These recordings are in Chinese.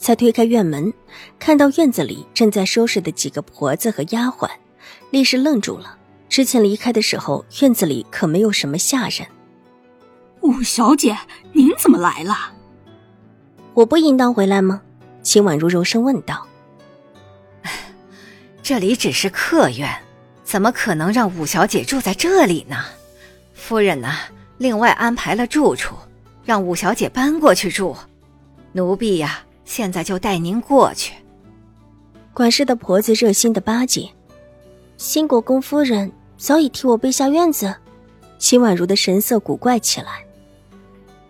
才推开院门，看到院子里正在收拾的几个婆子和丫鬟，立时愣住了。之前离开的时候，院子里可没有什么下人。五小姐，您怎么来了？我不应当回来吗？秦婉如柔声问道。这里只是客院，怎么可能让五小姐住在这里呢？夫人呢，另外安排了住处，让五小姐搬过去住。奴婢呀。现在就带您过去。管事的婆子热心的巴结，新国公夫人早已替我备下院子。秦婉如的神色古怪起来。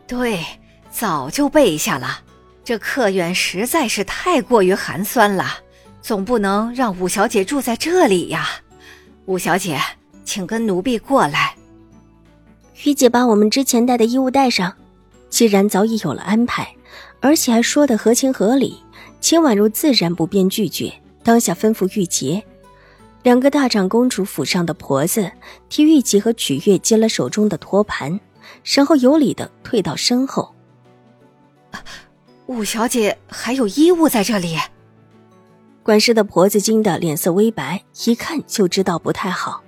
对，早就备下了。这客院实在是太过于寒酸了，总不能让五小姐住在这里呀。五小姐，请跟奴婢过来。于姐把我们之前带的衣物带上，既然早已有了安排。而且还说的合情合理，秦婉如自然不便拒绝，当下吩咐玉洁，两个大长公主府上的婆子替玉洁和曲月接了手中的托盘，然后有礼的退到身后。五小姐还有衣物在这里，管事的婆子惊得脸色微白，一看就知道不太好。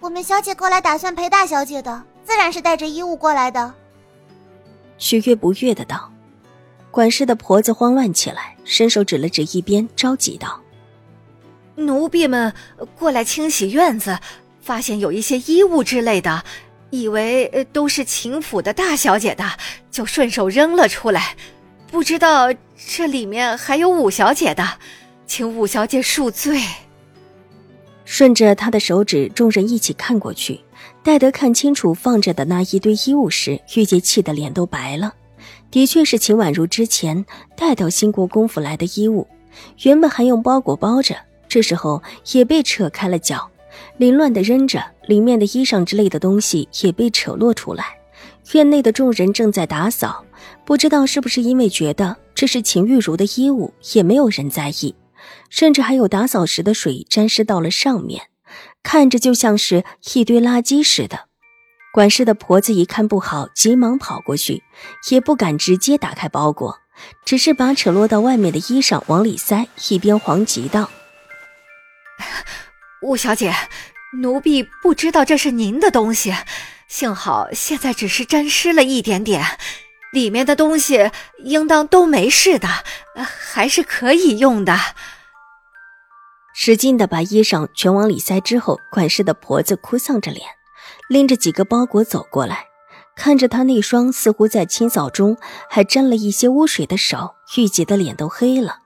我们小姐过来打算陪大小姐的，自然是带着衣物过来的。许月不悦的道。管事的婆子慌乱起来，伸手指了指一边，着急道：“奴婢们过来清洗院子，发现有一些衣物之类的，以为都是秦府的大小姐的，就顺手扔了出来。不知道这里面还有五小姐的，请五小姐恕罪。”顺着他的手指，众人一起看过去，待得看清楚放着的那一堆衣物时，玉洁气得脸都白了。的确是秦婉如之前带到新国公府来的衣物，原本还用包裹包着，这时候也被扯开了角，凌乱的扔着，里面的衣裳之类的东西也被扯落出来。院内的众人正在打扫，不知道是不是因为觉得这是秦玉茹的衣物，也没有人在意，甚至还有打扫时的水沾湿到了上面，看着就像是一堆垃圾似的。管事的婆子一看不好，急忙跑过去，也不敢直接打开包裹，只是把扯落到外面的衣裳往里塞，一边慌急道：“五小姐，奴婢不知道这是您的东西，幸好现在只是沾湿了一点点，里面的东西应当都没事的，还是可以用的。”使劲的把衣裳全往里塞之后，管事的婆子哭丧着脸。拎着几个包裹走过来，看着他那双似乎在清扫中还沾了一些污水的手，玉洁的脸都黑了。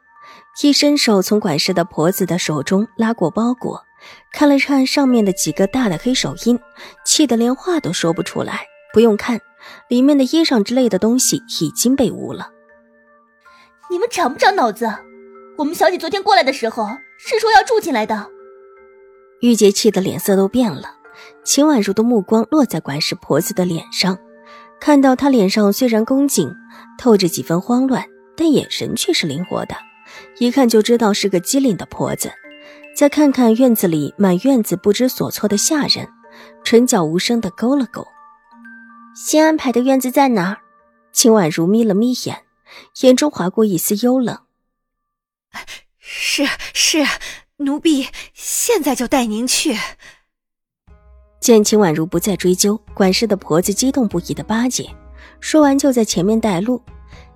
一伸手从管事的婆子的手中拉过包裹，看了看上面的几个大的黑手印，气得连话都说不出来。不用看，里面的衣裳之类的东西已经被污了。你们长不长脑子？我们小姐昨天过来的时候是说要住进来的。玉洁气得脸色都变了。秦婉如的目光落在管事婆子的脸上，看到她脸上虽然恭敬，透着几分慌乱，但眼神却是灵活的，一看就知道是个机灵的婆子。再看看院子里满院子不知所措的下人，唇角无声的勾了勾。新安排的院子在哪儿？秦婉如眯了眯眼，眼中划过一丝幽冷。是是，奴婢现在就带您去。见秦婉如不再追究，管事的婆子激动不已的巴结，说完就在前面带路。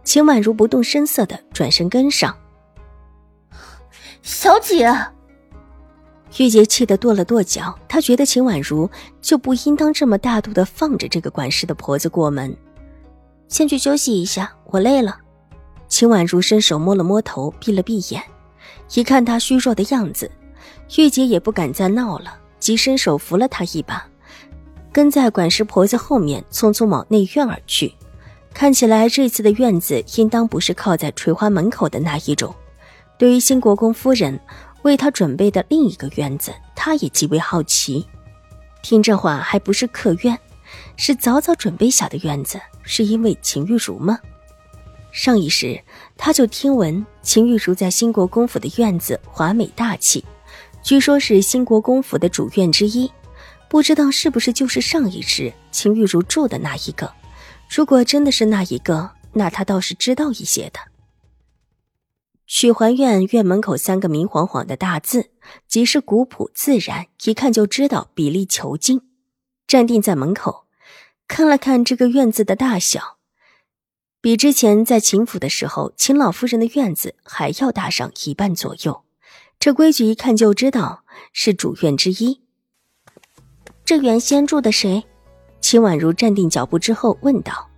秦婉如不动声色的转身跟上。小姐，玉洁气得跺了跺脚，她觉得秦婉如就不应当这么大度的放着这个管事的婆子过门。先去休息一下，我累了。秦婉如伸手摸了摸头，闭了闭眼，一看她虚弱的样子，玉洁也不敢再闹了。即伸手扶了他一把，跟在管事婆子后面，匆匆往内院而去。看起来这次的院子应当不是靠在垂花门口的那一种，对于新国公夫人为他准备的另一个院子，他也极为好奇。听这话，还不是客院，是早早准备下的院子，是因为秦玉茹吗？上一时，他就听闻秦玉茹在新国公府的院子华美大气，据说是新国公府的主院之一，不知道是不是就是上一世秦玉茹住的那一个。如果真的是那一个，那他倒是知道一些的。曲环院院门口三个明晃晃的大字，极是古朴自然，一看就知道比例遒劲。站定在门口，看了看这个院子的大小，比之前在秦府的时候秦老夫人的院子还要大上一半左右。这规矩一看就知道是主院之一。这原先住的谁？秦婉如站定脚步之后问道：“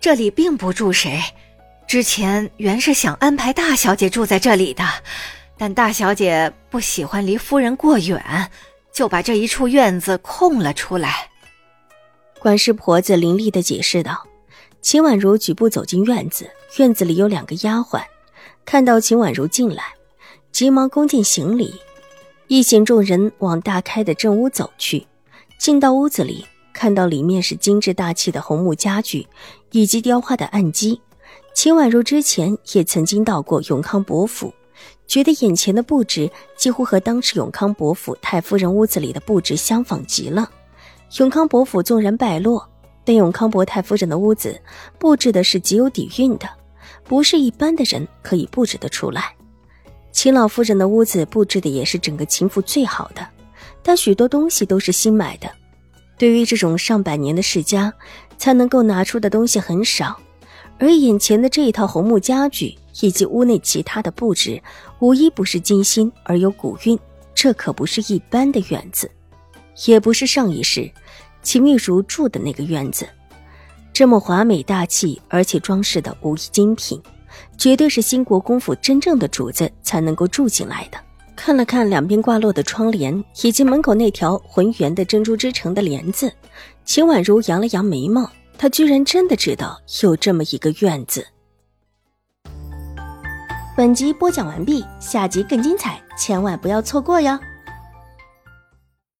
这里并不住谁。”之前原是想安排大小姐住在这里的，但大小姐不喜欢离夫人过远，就把这一处院子空了出来。管事婆子伶俐的解释道。秦婉如举步走进院子，院子里有两个丫鬟，看到秦婉如进来，急忙恭敬行礼，一行众人往大开的正屋走去。进到屋子里，看到里面是精致大气的红木家具，以及雕花的案几。秦婉如之前也曾经到过永康伯府，觉得眼前的布置几乎和当时永康伯府太夫人屋子里的布置相仿极了。永康伯府纵然败落，但永康伯太夫人的屋子布置的是极有底蕴的，不是一般的人可以布置得出来。秦老夫人的屋子布置的也是整个秦府最好的，但许多东西都是新买的。对于这种上百年的世家，才能够拿出的东西很少。而眼前的这一套红木家具以及屋内其他的布置，无一不是精心而有古韵。这可不是一般的院子，也不是上一世秦玉茹住的那个院子。这么华美大气，而且装饰的无一精品，绝对是新国公府真正的主子才能够住进来的。看了看两边挂落的窗帘，以及门口那条浑圆的珍珠织成的帘子，秦婉如扬了扬眉毛。她居然真的知道有这么一个院子。本集播讲完毕，下集更精彩，千万不要错过哟。